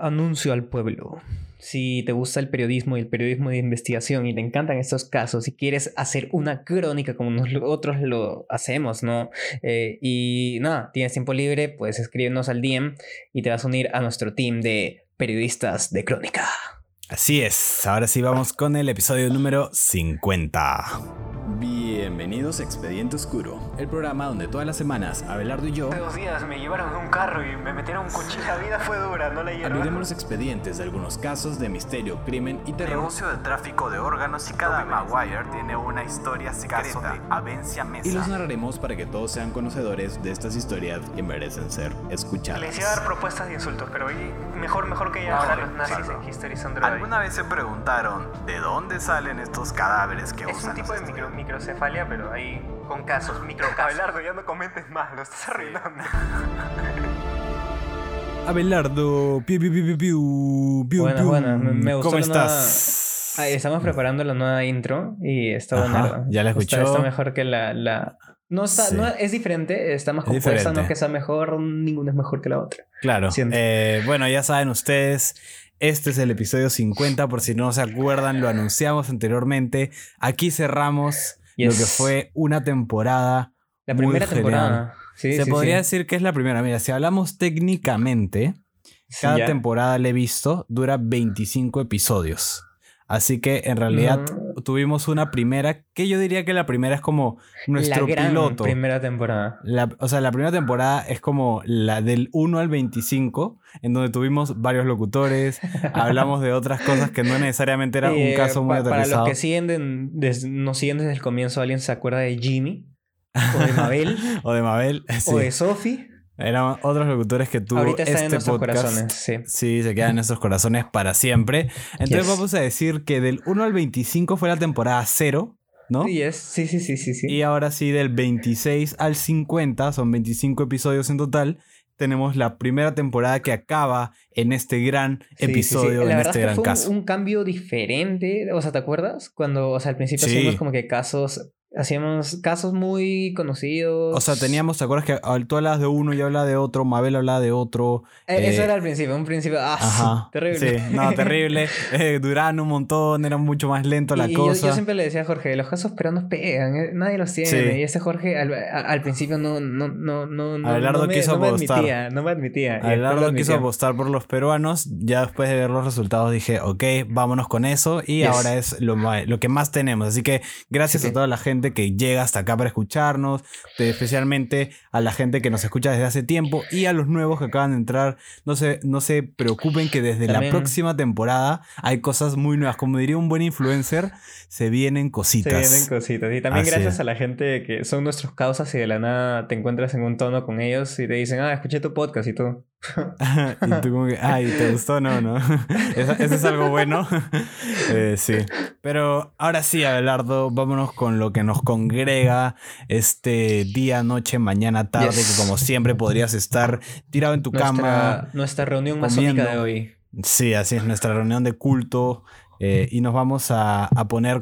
anuncio al pueblo. Si te gusta el periodismo y el periodismo de investigación y te encantan estos casos y quieres hacer una crónica como nosotros lo hacemos, ¿no? Eh, y nada, tienes tiempo libre, puedes escribirnos al DM y te vas a unir a nuestro team de periodistas de crónica. Así es, ahora sí vamos con el episodio número 50. Bienvenidos a Expediente Oscuro, el programa donde todas las semanas Abelardo y yo. Hace dos días me llevaron en un carro y me metieron un cuchillo. La vida fue dura, no leyeron. Abriremos los expedientes de algunos casos de misterio, crimen y terror. Negocio de tráfico de órganos y cada Maguire tiene una historia secreta de Avencia Mesa. Y los narraremos para que todos sean conocedores de estas historias que merecen ser escuchadas. Les iba a dar propuestas de insultos, pero hoy mejor, mejor que ya ahora los nazis en History. ¿Alguna vez se preguntaron de dónde salen estos cadáveres que Es usan? un tipo de micro- microcefalia, pero ahí con casos, microcasos. Abelardo, ya no comentes más, lo estás arruinando. Abelardo, piu, piu, piu, piu, piu, piu, Buena, piu. buena, me- me gustó ¿Cómo la nueva- estás? Ahí estamos preparando la nueva intro y está buena. ya la Está- escuchó. Está, mejor que la... la... No está, Sí. no, es diferente, está más Es compuesta, no diferente. es que sea mejor, ninguna es mejor que la otra. Claro. Eh, bueno, ya saben ustedes, este es el episodio 50, por si no se acuerdan, lo anunciamos anteriormente. Aquí cerramos lo que fue una temporada. La muy primera genial. temporada. Sí, se sí, podría sí. decir que es la primera. Mira, si hablamos técnicamente, cada ya. temporada le he visto dura 25 episodios. Así que en realidad tuvimos una primera, que yo diría que la primera es como nuestro la gran piloto. primera temporada. La- o sea, la primera temporada es como la del 1 al 25, en donde tuvimos varios locutores, hablamos de otras cosas que no necesariamente era un Eh, caso muy pa- Para los que siguen de- des- nos siguen desde el comienzo, ¿alguien se acuerda de Jimmy? ¿O de Mabel? O de Mabel, sí. ¿O de Sophie? Eran otros locutores que tuvo Ahorita este en nuestros podcast. corazones, sí. Sí, se quedan en nuestros corazones para siempre. Entonces Yes. vamos a decir que del 1 al 25 fue la temporada 0, ¿no? Sí, es- sí, sí, sí, sí, sí. Y ahora sí, del 26 al 50, son 25 episodios en total, tenemos la primera temporada que acaba en este gran Sí, sí, sí. episodio, La en verdad este es que gran fue un- caso. Un, cambio diferente. O sea, ¿te acuerdas? Cuando, o sea, al principio Sí. hacíamos como que casos. Hacíamos casos muy conocidos. O sea, teníamos, ¿te acuerdas que tú hablabas de uno, yo hablaba de otro, Mabel hablaba de otro? Eh, Eso eh, era al principio, un principio. ¡Ah! Ajá. Terrible. Sí, no, terrible. Eh, duraban un montón, era mucho más lento la y, y yo, cosa. yo siempre le decía a Jorge, los casos pero nos pegan, eh, nadie los tiene. Sí. Y ese Jorge al, al principio no, no, no, no, Abelardo no me, quiso no me apostar. admitía, no me admitía. Abelardo quiso apostar por los peruanos. Ya después de ver los resultados dije, ok, vámonos con eso. Y Yes. ahora es lo, lo que más tenemos. Así que gracias sí. a toda la gente que llega hasta acá para escucharnos. especialmente a la gente que nos escucha desde hace tiempo. Y a los nuevos que acaban de entrar. No se, no se preocupen que desde También- la próxima temporada hay cosas muy nuevas. Como diría un buen influencer, se vienen Se cositas. vienen cositas. Y también Así gracias a la gente que son nuestros causas y de la nada te encuentras en un tono con ellos y te dicen, ah, escuché tu podcast y tú. y tú como que, ay, ¿te gustó? No, no. Eso, eso es algo bueno. Eh, sí. Pero ahora sí, Abelardo, vámonos con lo que nos congrega este día, noche, mañana, tarde, Yes. que como siempre podrías estar tirado en tu cama. Nuestra, nuestra reunión masónica de hoy. Sí, así es, nuestra reunión de culto. eh, y nos vamos a, a poner,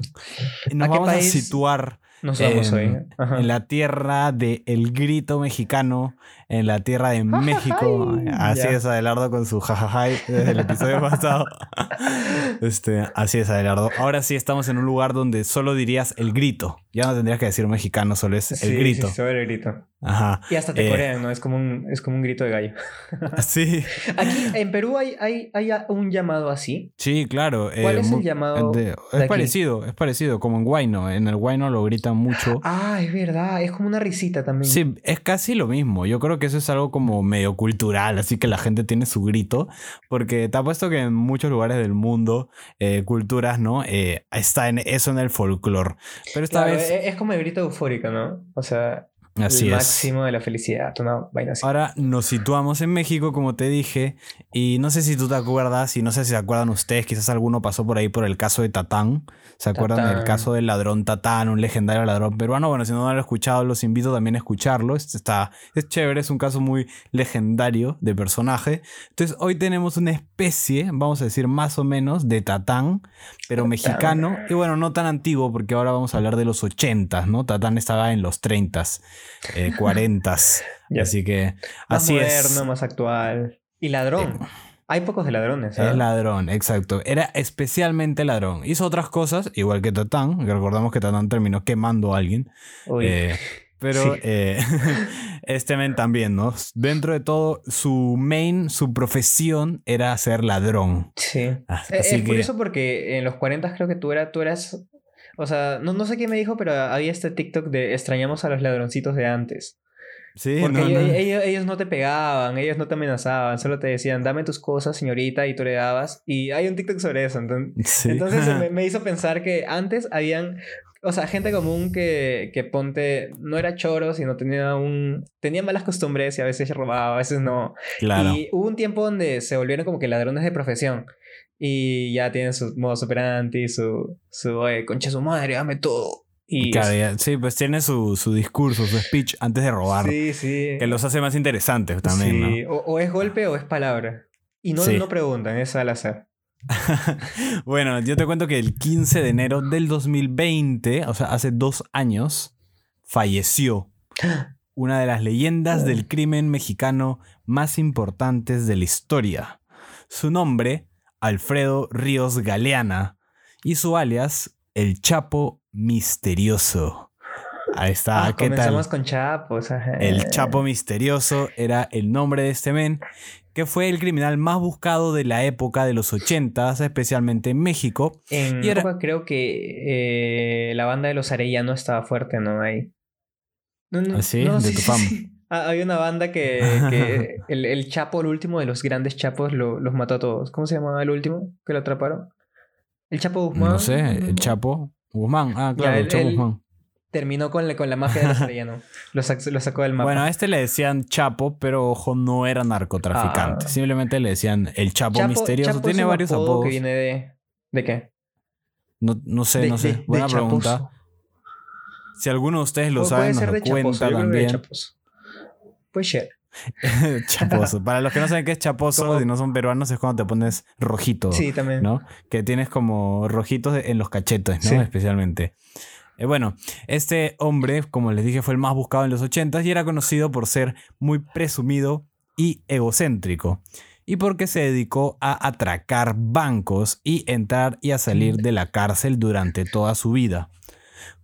nos ¿A vamos a situar Nos vamos en, hoy. En la tierra del el grito mexicano, en la tierra de México. Así es, Adelardo con su jajajay desde el episodio pasado. Este, así es, Adelardo. Ahora sí estamos en un lugar donde solo dirías el grito. Ya no tendrías que decir mexicano, solo es Sí, el grito. Sí, sobre el grito. Ajá. Y hasta te Eh, corean, ¿no? Es como un, es como un grito de gallo. Sí, Aquí en Perú hay, hay, hay un llamado así. sí, claro. ¿Cuál eh, es el llamado de- de es aquí? parecido, es parecido, como en Guayno. En el Guayno lo gritan mucho. Ah, es verdad. Es como una risita también. Sí, es casi lo mismo. Yo creo que eso es algo como medio cultural, así que la gente tiene su grito, porque te apuesto que en muchos lugares del mundo, eh, culturas, ¿no? Eh, está en eso en el folclore. Pero esta Claro, vez, es, es como el grito eufórico, ¿no? O sea, así el es. máximo de la felicidad. Una vaina así. Ahora nos situamos en México, como te dije, y no sé si tú te acuerdas, y no sé si se acuerdan ustedes, quizás alguno pasó por ahí por el caso de Tatán. ¿Se acuerdan del caso del ladrón Tatán, un legendario ladrón peruano? Bueno, si no lo han escuchado, los invito también a escucharlo. Está, es chévere, es un caso muy legendario de personaje. Entonces, hoy tenemos una especie, vamos a decir más o menos, de Tatán, pero Tatán. mexicano. Y bueno, no tan antiguo, porque ahora vamos a hablar de los 80, ¿no? Tatán estaba en los 30, eh, 40. Ya. Así que, más así moderno, es. más actual. Y ladrón. Hay pocos de ladrones. ¿ah? Es ladrón, exacto. Era especialmente ladrón. Hizo otras cosas, igual que Tatán, que recordamos que Tatán terminó quemando a alguien. Uy. Eh, pero Sí. eh, este men también, ¿no? Dentro de todo, su main, su profesión era ser ladrón. sí. Eh, Así Es, que- curioso porque en los 40 creo que tú, era, tú eras... O sea, no, no sé quién me dijo, pero había este TikTok de extrañamos a los ladroncitos de antes. Sí, Porque no, ellos, no. ellos- ellos no te pegaban, ellos no te amenazaban, solo te decían, dame tus cosas, señorita, y tú le dabas. Y hay un TikTok sobre eso. Entonces, Sí. entonces me, me hizo pensar que antes habían, o sea, gente común que, que ponte, no era choro, sino tenía un, tenía malas costumbres y a veces robaba, a veces no. claro. Y hubo un tiempo donde se volvieron como que ladrones de profesión. Y ya tienen su modo operandi, su, su, oye, concha su madre, dame todo. Y Claro, ya- sí, pues tiene su, su discurso, su speech antes de robar. Sí, sí. Que los hace más interesantes también, Sí, o, o es golpe o es palabra. Y no, Sí. no preguntan, es al azar. ¿no? bueno, yo te cuento que el 15 de enero del 2020, o sea, hace dos años, falleció una de las leyendas del crimen mexicano más importantes de la historia. Su nombre, Alfredo Ríos Galeana, y su alias, el Chapo Misterioso. Ahí está, Ah, ¿qué tal? comenzamos con Chapos. ajá. El Chapo Misterioso era el nombre de este men, que fue el criminal más buscado de la época de los 80, especialmente en México. En y era- época creo que eh, la banda de los Arellano estaba fuerte, ¿no? Ahí. No, no, ¿Ah, sí? no, De. Ah, había una banda que, que el, el Chapo, el último de los grandes Chapos, lo- los mató a todos. ¿Cómo se llamaba el último que lo atraparon? El Chapo Guzmán. No sé, el Chapo Guzmán. Ah, claro, Ya, el Chapo Guzmán. Terminó con la, con la mafia de los Arellano. Lo, sac- lo sacó del mapa. Bueno, a este le decían Chapo, pero ojo, no era narcotraficante. Ah. Simplemente le decían el Chapo, Misterioso. Chapo Tiene varios apodo apodos. que viene de... ¿De qué? No, no sé, De- no sé. de- Buena pregunta. Si alguno de ustedes lo sabe, nos lo cuenta de Chaposo. Para los que no saben qué es chaposo, Como- si no son peruanos, es cuando te pones rojito. Sí, también. ¿no? Que tienes como rojitos en los cachetes, ¿no? Sí. Especialmente. Eh, bueno, este hombre, como les dije, fue el más buscado en los 80 y era conocido por ser muy presumido y egocéntrico. Y porque se dedicó a atracar bancos y entrar y a salir de la cárcel durante toda su vida.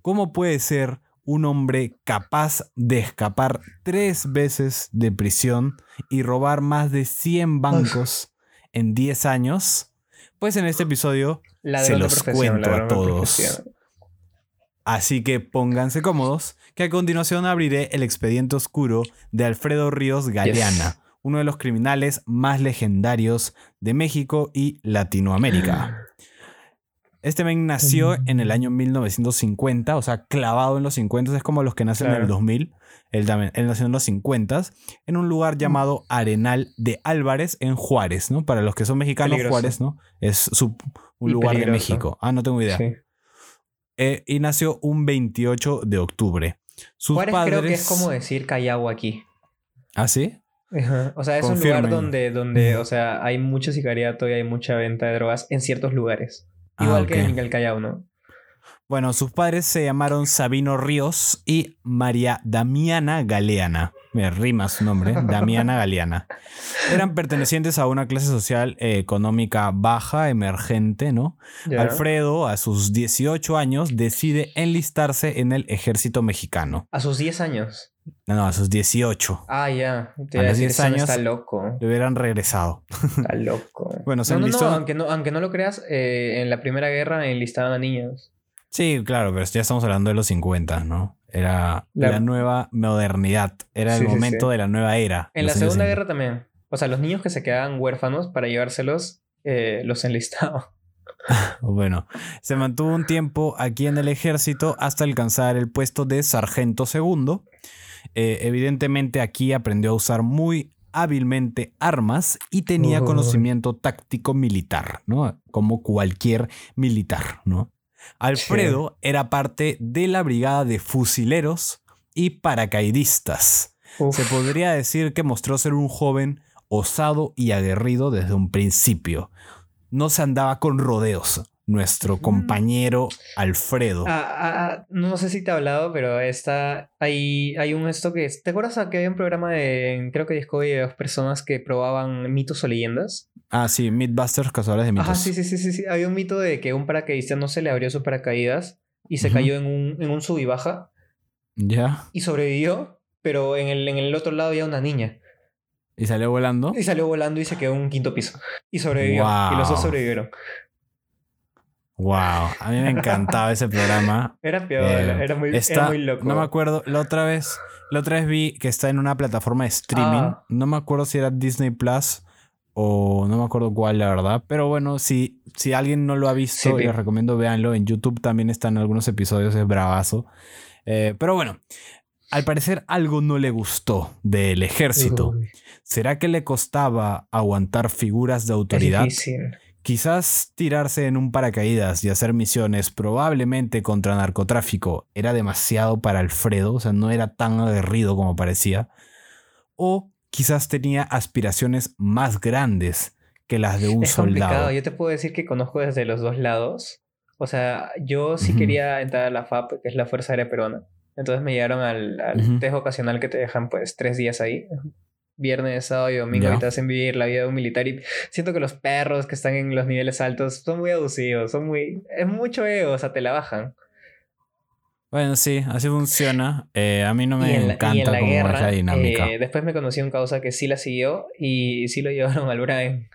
¿Cómo puede ser un hombre capaz de escapar tres veces de prisión y robar más de 100 bancos en 10 años? Pues en este episodio se los cuento a todos. Así que pónganse cómodos, que a continuación abriré el expediente oscuro de Alfredo Ríos Galeana, uno de los criminales más legendarios de México y Latinoamérica. Este men nació en el año 1950, o sea, clavado en los 50, es como los que nacen en el Claro. 2000. Él, también, él nació en los 50, en un lugar llamado Arenal de Álvarez, en Juárez, ¿no? Para los que son mexicanos, Peligroso. Juárez, ¿no? Es su- un Y lugar de. México. Ah, no tengo idea. Sí. Eh, y nació un 28 de octubre. Sus Juárez padres... creo que es como decir Callao aquí. ¿Ah, sí? Ajá. O sea, es un lugar donde, donde, o sea, hay mucho sicariato y hay mucha venta de drogas en ciertos lugares. Ah, Igual que en el Callao, ¿no? Bueno, sus padres se llamaron Sabino Ríos y María Damiana Galeana. Me rima su nombre, Damiana Galeana. Eran pertenecientes a una clase social eh, económica baja, emergente, ¿no? Alfredo, a sus 18 años, decide enlistarse en el ejército mexicano. A sus 10 años. No, no, a sus 18. Ah, ya. Te A los decir, 10 ese man años- Está loco. Le hubieran regresado. Está loco. Bueno, se no, no, no, enlistó- aunque no, aunque no lo creas, eh, en la Primera Guerra enlistaban a niños. Sí, claro, pero ya estamos hablando de los 50, ¿no? Era la, La- nueva modernidad. Era Sí, el momento sí. de la nueva era. En la Segunda 50. Guerra también. O sea, los niños que se quedaban huérfanos para llevárselos, eh, los enlistaban. Bueno, se mantuvo un tiempo aquí en el ejército hasta alcanzar el puesto de sargento segundo. Eh, evidentemente aquí aprendió a usar muy hábilmente armas y tenía conocimiento táctico militar, ¿no? Como cualquier militar, ¿no? Alfredo era parte de la brigada de fusileros y paracaidistas. Uf. Se podría decir que mostró ser un joven osado y aguerrido desde un principio. No se andaba con rodeos. Nuestro compañero Alfredo. Ah, ah, ah, no sé si te he hablado, pero está. Hay, hay un esto que. ¿Te acuerdas que había un programa de. Creo que Discovery de dos personas que probaban mitos o leyendas? Ah, sí, Mythbusters, cazadores de mitos. Ajá, sí, sí, sí, sí, sí. Había un mito de que un paracaidista no se le abrió su paracaídas y se cayó en un, en un sub y baja. Ya. Y sobrevivió, pero en el, en el otro lado había una niña. ¿Y salió volando? Y salió volando y se quedó en un quinto piso. Y sobrevivió. Y los dos sobrevivieron. Wow, a mí me encantaba ese programa. Era peor, era, muy, era, muy, loco. No me acuerdo, la otra vez, la otra vez vi que está en una plataforma de streaming. Ah. No me acuerdo si era Disney Plus o no me acuerdo cuál, la verdad. Pero bueno, si, si alguien no lo ha visto, les recomiendo véanlo. En YouTube también están algunos episodios, es bravazo. Eh, pero bueno, al parecer algo no le gustó del ejército. ¿Será que le costaba aguantar figuras de autoridad? Es difícil. Quizás tirarse en un paracaídas y hacer misiones probablemente contra narcotráfico era demasiado para Alfredo, o sea, no era tan aguerrido como parecía. O quizás tenía aspiraciones más grandes que las de un es soldado. Complicado. Yo te puedo decir que conozco desde los dos lados. O sea, yo sí quería entrar a la FAP, que es la Fuerza Aérea Peruana. Entonces me llevaron al, al test ocasional que te dejan pues tres días ahí viernes, sábado y domingo y te hacen vivir la vida de un militar y siento que los perros que están en los niveles altos son muy abusivos, son muy... es mucho ego, o sea, te la bajan. Bueno, sí, así funciona. Eh, a mí no me encanta la cómo guerra, es la dinámica. Eh, después me conocí un causa que sí la siguió y sí lo llevaron al Brian.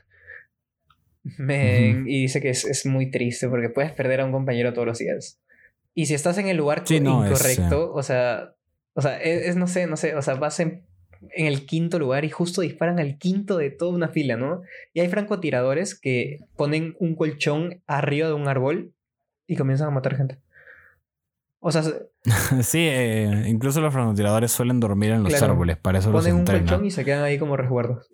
Y dice que es, muy triste porque puedes perder a un compañero todos los días. Y si estás en el lugar incorrecto, o sea, o sea, es, no sé, no sé, o sea, vas en en el quinto lugar y justo disparan al quinto de toda una fila, ¿no? Y hay francotiradores que ponen un colchón arriba de un árbol y comienzan a matar gente. O sea, sí, eh, incluso los francotiradores suelen dormir en los árboles, para eso ponen los un colchón y se quedan ahí como resguardos.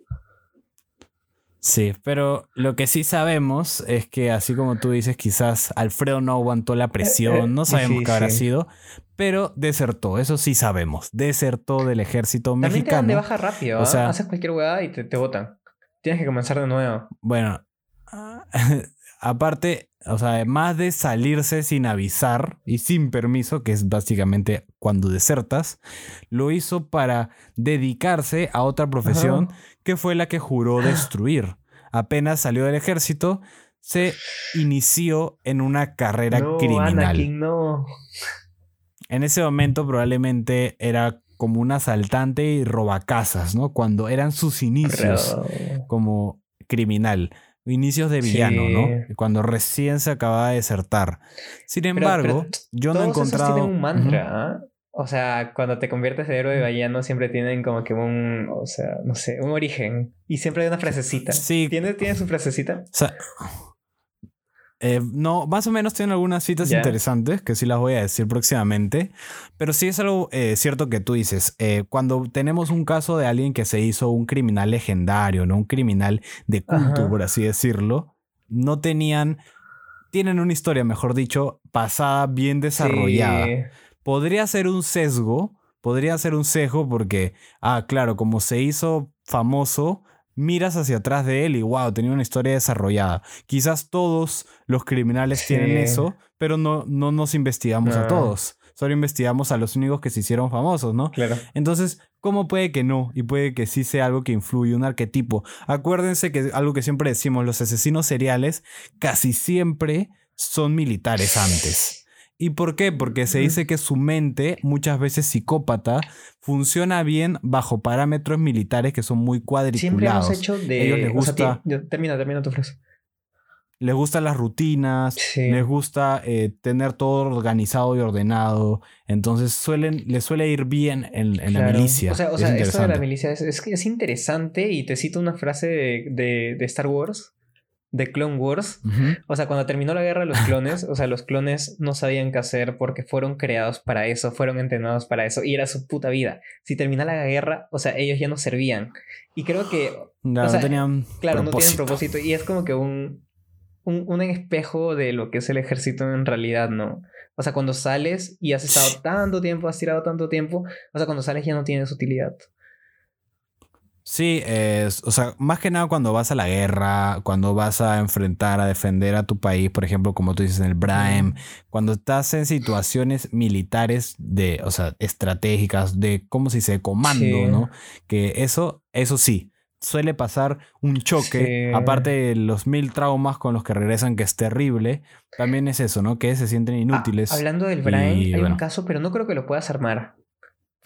Sí, pero lo que sí sabemos es que así como tú dices, quizás Alfredo no aguantó la presión, no sabemos qué habrá sido, pero desertó, eso sí sabemos, desertó del ejército También mexicano. Te de baja rápido, o sea, haces cualquier hueá y te, te botan. Tienes que comenzar de nuevo. Bueno, aparte, o sea, además de salirse sin avisar y sin permiso, que es básicamente cuando desertas, lo hizo para dedicarse a otra profesión que fue la que juró destruir. Apenas salió del ejército, se inició en una carrera criminal. no. En ese momento probablemente era como un asaltante y robacasas, ¿no? Cuando eran sus inicios como criminal. Inicios de villano, ¿no? Cuando recién se acababa de desertar. Sin embargo, yo no he encontrado. tienen un mantra, ¿ah? O sea, cuando te conviertes en héroe de villano siempre tienen como que un, o sea, no sé, un origen. Y siempre hay una frasecita. Sí. ¿Tiene, ¿tiene su frasecita? O sea, eh, no, más o menos tienen algunas citas interesantes que sí las voy a decir próximamente. Pero sí es algo eh, cierto que tú dices. Eh, cuando tenemos un caso de alguien que se hizo un criminal legendario, ¿no? Un criminal de culto, por así decirlo. No tenían. Tienen una historia, mejor dicho, pasada, bien desarrollada. Podría ser un sesgo. Podría ser un sesgo porque, ah, claro, como se hizo famoso, miras hacia atrás de él y wow, tenía una historia desarrollada. Quizás todos los criminales tienen eso, pero no, no nos investigamos a todos. Solo investigamos a los únicos que se hicieron famosos, ¿no? Claro. Entonces, ¿cómo puede que no? Y puede que sí sea algo que influye, un arquetipo. Acuérdense que algo que siempre decimos, los asesinos seriales casi siempre son militares antes. ¿Y por qué? Porque se dice que su mente, muchas veces psicópata, funciona bien bajo parámetros militares que son muy cuadriculados. Siempre hemos hecho de... Ellos les gusta... termina, termina tu frase. Les gustan las rutinas, les gusta eh, tener todo organizado y ordenado. Entonces suelen, les suele ir bien en, la milicia. O sea, o sea esto de la milicia es, es, interesante y te cito una frase de, de Star Wars de Clone Wars. O sea, cuando terminó la guerra de los clones, o sea, los clones no sabían qué hacer porque fueron creados para eso, fueron entrenados para eso y era su puta vida. Si termina la guerra, o sea, ellos ya no servían. Y creo que... No, tenían... Claro, no tienen propósito. Y es como que un, un, un espejo de lo que es el ejército en realidad, ¿no? O sea, cuando sales y has estado tanto tiempo, has tirado tanto tiempo, o sea, cuando sales ya no tienes utilidad. Sí, es, o sea, más que nada cuando vas a la guerra, cuando vas a enfrentar, a defender a tu país, por ejemplo, como tú dices en el Brahim, cuando estás en situaciones militares de, o sea, estratégicas, de, ¿cómo se dice?, comando, Sí. ¿no? Que eso, eso sí, suele pasar un choque, Sí. aparte de los mil traumas con los que regresan, que es terrible, también es eso, ¿no? Que se sienten Ah, inútiles. hablando del Brian, hay bueno. un caso, pero no creo que lo puedas armar.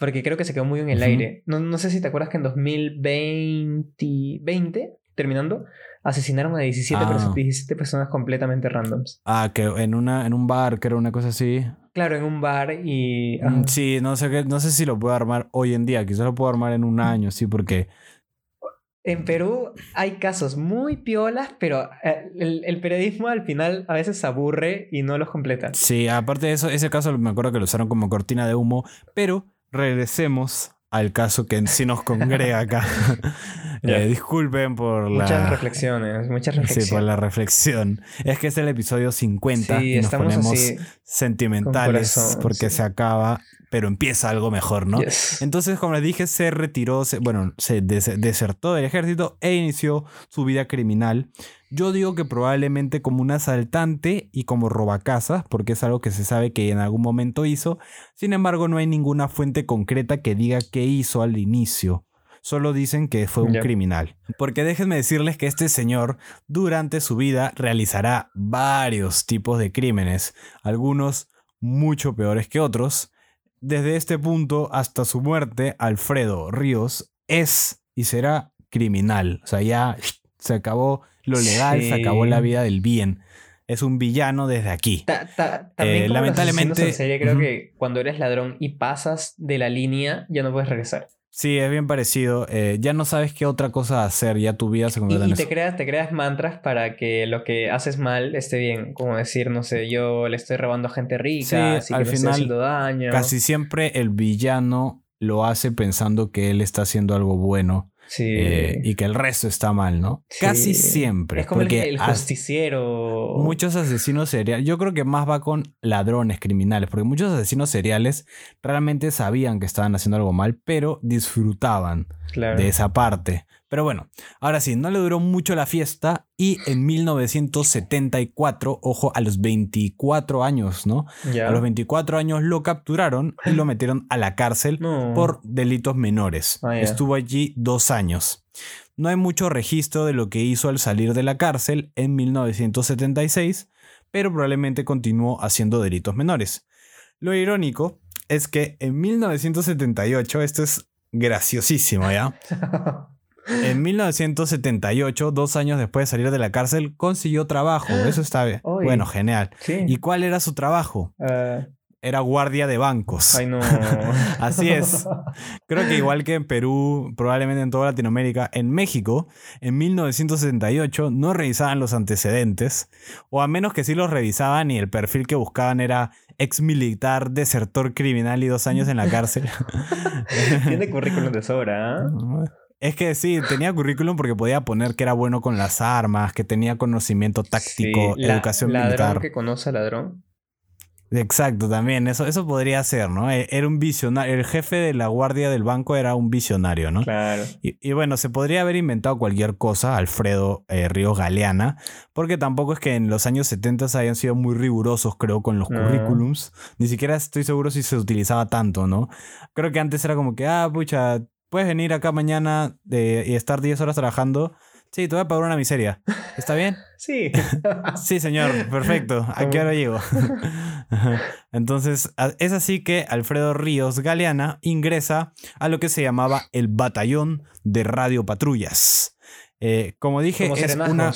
Porque creo que se quedó muy en el aire. No, no sé si te acuerdas que en 2020, 20, terminando, asesinaron a 17, Ah. perso- 17 personas completamente randoms. Ah, que en, una, en un bar, que era una cosa así. Claro, en un bar y... Mm. Sí, no sé, no sé si lo puedo armar hoy en día, quizás lo puedo armar en un año, sí, porque... En Perú hay casos muy piolas, pero eh, el, el periodismo al final a veces se aburre y no los completa. Sí, aparte de eso, ese caso me acuerdo que lo usaron como cortina de humo, pero regresemos al caso que en sí nos congrega acá. Eh, disculpen por la... Muchas reflexiones, muchas Sí, reflexiones. por la reflexión. Es que es el episodio 50 Sí, y nos ponemos así. sentimentales con corazón, porque sí. se acaba, pero empieza algo mejor, ¿no? Yes. Entonces, como les dije, se retiró, se- bueno, se des- desertó del ejército e inició su vida criminal. Yo digo que probablemente como un asaltante y como robacasas, porque es algo que se sabe que en algún momento hizo. Sin embargo, no hay ninguna fuente concreta que diga qué hizo al inicio. Solo dicen que fue un criminal. Porque déjenme decirles que este señor durante su vida realizará varios tipos de crímenes, algunos mucho peores que otros. Desde este punto hasta su muerte, Alfredo Ríos es y será criminal. O sea, ya se acabó lo legal, se acabó la vida del bien. Es un villano desde aquí. Ta- ta- también Eh, como lamentablemente- asesinos en serie, creo que cuando eres ladrón y pasas de la línea, ya no puedes regresar. Sí, es bien parecido. Eh, ya no sabes qué otra cosa hacer, ya tu vida se Y, convierte en y eso. te creas, te creas mantras para que lo que haces mal esté bien. Como decir, no sé, yo le estoy robando a gente rica, Sí, así que al estoy final, haciendo daño. Casi siempre el villano lo hace pensando que él está haciendo algo bueno Sí. eh, y que el resto está mal, ¿no? Sí. Casi siempre. Es como el, porque el hasta- justiciero. Muchos asesinos seriales, yo creo que más va con ladrones criminales, porque muchos asesinos seriales realmente sabían que estaban haciendo algo mal, pero disfrutaban Claro. de esa parte. Pero bueno, ahora sí, no le duró mucho la fiesta y en 1974, ojo, a los 24 años, ¿no? A los 24 años lo capturaron y lo metieron a la cárcel No. por delitos menores. Ah. Estuvo allí dos años. No hay mucho registro de lo que hizo al salir de la cárcel en 1976, pero probablemente continuó haciendo delitos menores. Lo irónico es que en 1978, esto es graciosísimo, ¿ya? En 1978, dos años después de salir de la cárcel, consiguió trabajo. Eso está bien. Bueno, genial. sí. ¿Y cuál era su trabajo? Ah, Era guardia de bancos. ay, no. Así es. Creo que igual que en Perú, probablemente en toda Latinoamérica, en México, en 1978 no revisaban los antecedentes, o a menos que sí los revisaban y el perfil que buscaban era ex militar, desertor criminal y dos años en la cárcel. Tiene currículum de sobra, ¿ah? Es que sí, tenía currículum porque podía poner que era bueno con las armas, que tenía conocimiento táctico, Sí, la- educación ladrón militar. que conoce a ladrón. Exacto, también, eso, eso podría ser, ¿no? E- Era un visionario, el jefe de la guardia del banco era un visionario, ¿no? Claro. Y, y bueno, se podría haber inventado cualquier cosa, Alfredo eh, Ríos Galeana, porque tampoco es que en los años 70 hayan sido muy rigurosos, creo, con los No. currículums. Ni siquiera estoy seguro si se utilizaba tanto, ¿no? Creo que antes era como que, ah, pucha, puedes venir acá mañana de- y estar 10 horas trabajando. Sí, te voy a pagar una miseria. ¿Está bien? Sí. Sí, señor, perfecto. ¿A qué hora llego? Entonces, es así que Alfredo Ríos Galeana ingresa a lo que se llamaba el Batallón de Radiopatrullas. Eh, como dije, Como es una.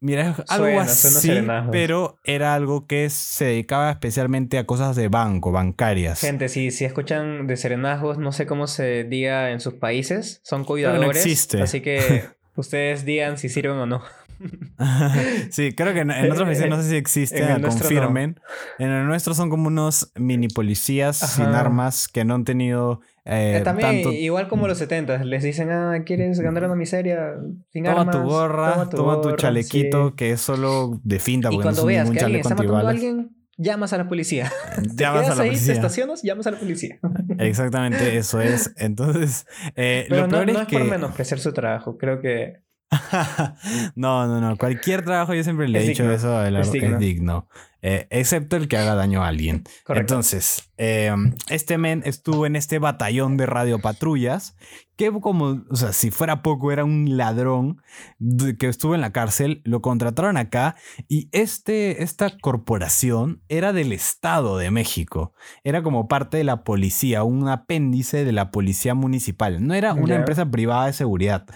Mira, es algo Suena, suena así, serenazgos. pero era algo que se dedicaba especialmente a cosas de banco, bancarias. Gente, si, si escuchan de serenazgos, no sé cómo se diga en sus países, son que no cuidadores. existe. Así que ustedes digan si sirven o no. sí, creo que en, en otros países no sé si existen, confirmen. En el nuestro son como unos mini policías Ajá. sin armas que no han tenido eh, Eh, También, tanto. igual como los 70, les dicen, ah, ¿quieres ganar una miseria sin Toma armas? tu gorra, toma tu, gorra", chalequito, sí. que es solo de finta, Y no cuando es veas que alguien está matando a alguien, llamas a la policía. Te Llamas a la ahí, te policía. estacionas, llamas a la policía. Exactamente eso es. Entonces, eh, Pero lo no, peor no es es que... por menospreciar su trabajo. Creo que no, no, no. Cualquier trabajo, yo siempre le he dicho eso, el- Es es digno. digno. Eh, excepto el que haga daño a alguien. Correcto. Entonces, eh, este men estuvo en este batallón de radiopatrullas, que como, o sea, si fuera poco, era un ladrón de- que estuvo en la cárcel, lo contrataron acá y este, esta corporación era del Estado de México. Era como parte de la policía, un apéndice de la policía municipal. No era una empresa privada de seguridad.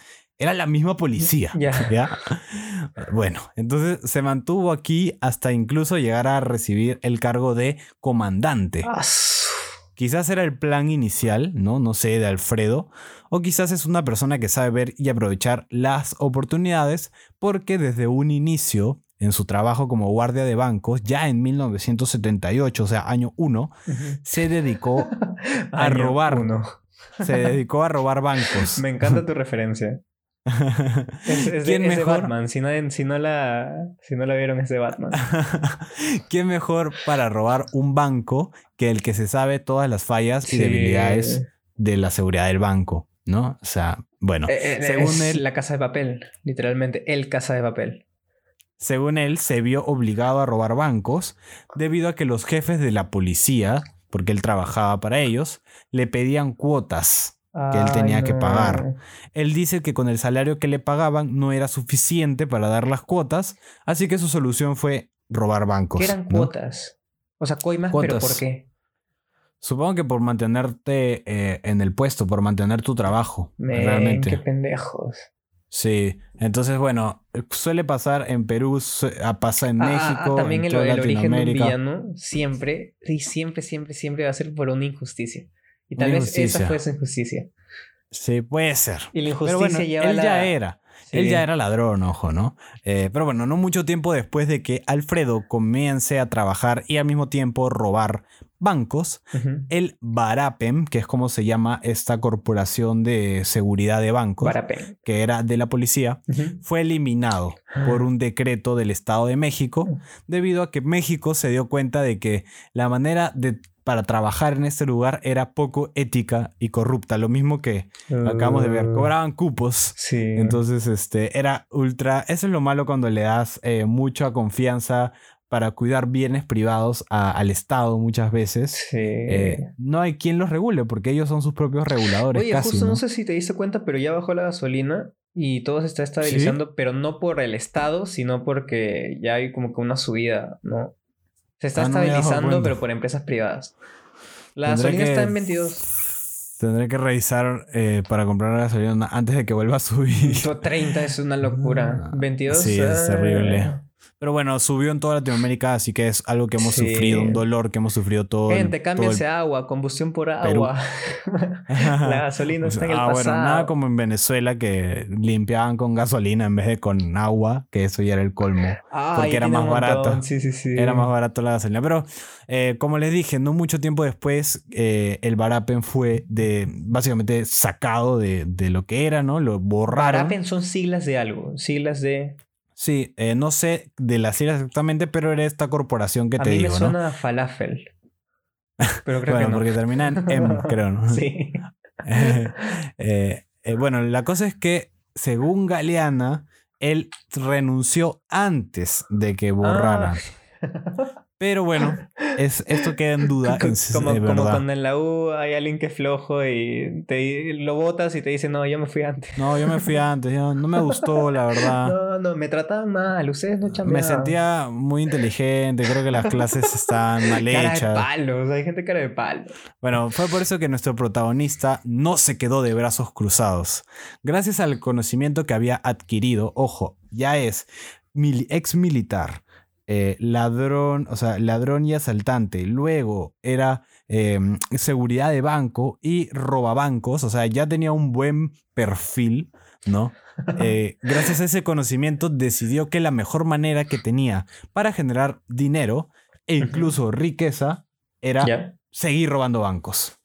Era la misma policía. Ya. ¿ya? Bueno, entonces se mantuvo aquí hasta incluso llegar a recibir el cargo de comandante. Ah, Quizás era el plan inicial, ¿no? No sé, de Alfredo. O quizás es una persona que sabe ver y aprovechar las oportunidades porque desde un inicio en su trabajo como guardia de bancos, ya en 1978, o sea, año 1, Ujú. se dedicó a robar. uno. Se dedicó a robar bancos. Me encanta tu referencia. Es, ¿Quién de mejor? Batman. Si no, si, no la, si no la vieron, es de Batman. ¿Quién mejor para robar un banco que el que se sabe todas las fallas y debilidades de la seguridad del banco? ¿No? O sea, bueno, Eh, eh, según es él, la casa de papel. Literalmente, el casa de papel. según él, se vio obligado a robar bancos debido a que los jefes de la policía, porque él trabajaba para ellos, le pedían cuotas. Que él tenía que pagar. Él dice que con el salario que le pagaban no era suficiente para dar las cuotas, así que su solución fue robar bancos. ¿Qué eran ¿no? cuotas? O sea, coimas, pero. ¿por qué? Supongo que por mantenerte eh, en el puesto, por mantener tu trabajo. Men, realmente. qué pendejos. Sí. Entonces, bueno, suele pasar en Perú, ah, pasa en Ah, ah, México, ah, también en el, toda el origen de un villano siempre, sí, siempre, siempre, siempre va a ser por una injusticia. Y tal vez esa fue esa injusticia. Sí, puede ser. Y la Pero injusticia bueno, lleva él la... ya era. Sí. Él ya era ladrón, ojo, ¿no? Eh, pero bueno, no mucho tiempo después de que Alfredo comience a trabajar y al mismo tiempo robar bancos, el Barapem, que es como se llama esta corporación de seguridad de bancos, que era de la policía, fue eliminado Ah. por un decreto del Estado de México debido a que México se dio cuenta de que la manera de para trabajar en este lugar era poco ética y corrupta, lo mismo que acabamos de ver, Uh, cobraban cupos. Sí. Entonces, este, era ultra. Eso es lo malo cuando le das eh, mucha confianza para cuidar bienes privados a- al Estado muchas veces. Sí. Eh, no hay quien los regule porque ellos son sus propios reguladores Oye, casi. justo ¿no? no sé si te diste cuenta, pero ya bajó la gasolina y todo se está estabilizando, pero no por el Estado, sino porque ya hay como que una subida, ¿no? Se está Ah, estabilizando, pero por empresas privadas. La Tendré gasolina que- está en 22. Tendré que revisar eh, para comprar la gasolina antes de que vuelva a subir. 30 es una locura. 22. Sí, es ah. terrible. Pero bueno, subió en toda Latinoamérica, así que es algo que hemos Sí. sufrido, un dolor que hemos sufrido todo. el- Gente, el- cámbiense a agua, combustión por agua. La gasolina está en el ah, pasado. bueno, nada como en Venezuela que limpiaban con gasolina en vez de con agua, que eso ya era el colmo. Ah, porque era más barato. Sí, sí, sí. Era más barato la gasolina. Pero eh, como les dije, no mucho tiempo después, eh, el Barapen fue de básicamente sacado de, de lo que era, ¿no? Lo borraron. Barapen son siglas de algo. Siglas de. Sí, eh, no sé de las siglas exactamente, pero era esta corporación que a te mí digo, me ¿no? suena a falafel. Pero creo bueno, que no. porque termina en M, creo, ¿no? Sí. Eh, eh, bueno, la cosa es que, según Galeana, él renunció antes de que borraran. Ah. Pero bueno, es, esto queda en duda. En como, de como verdad. cuando en la U hay alguien que es flojo y te lo botas y te dice, no, yo me fui antes. No, yo me fui antes, yo- no me gustó, la verdad. No, no, me trataban mal, ustedes no chambeaban. Me sentía muy inteligente, creo que las clases están mal Cara de hechas. palos, hay gente cara de palo. Bueno, fue por eso que nuestro protagonista no se quedó de brazos cruzados. Gracias al conocimiento que había adquirido, ojo, ya es mil- ex militar, eh, ladrón, o sea, ladrón y asaltante, luego era eh, seguridad de banco y robabancos, o sea, ya tenía un buen perfil, ¿no? Eh, gracias a ese conocimiento decidió que la mejor manera que tenía para generar dinero e incluso riqueza era seguir robando bancos.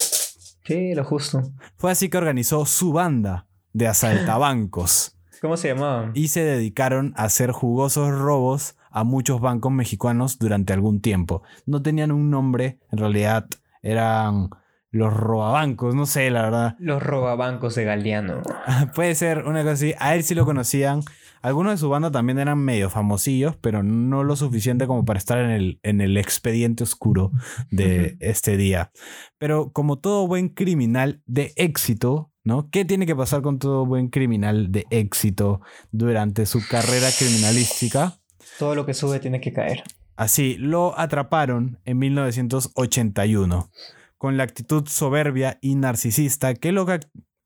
Sí, lo justo. Fue así que organizó su banda de asaltabancos. ¿Cómo se llamaban? y se dedicaron a hacer jugosos robos a muchos bancos mexicanos durante algún tiempo. No tenían un nombre, en realidad eran los robabancos, no sé, la verdad. Los robabancos de Galeano. Puede ser una cosa así. A él sí lo conocían. Algunos de su banda también eran medio famosillos, pero no lo suficiente como para estar en el, en el expediente oscuro de este día. Pero como todo buen criminal de éxito, ¿no? ¿Qué tiene que pasar con todo buen criminal de éxito durante su carrera criminalística? Todo lo que sube tiene que caer. Así, lo atraparon en 1981 con la actitud soberbia y narcisista que lo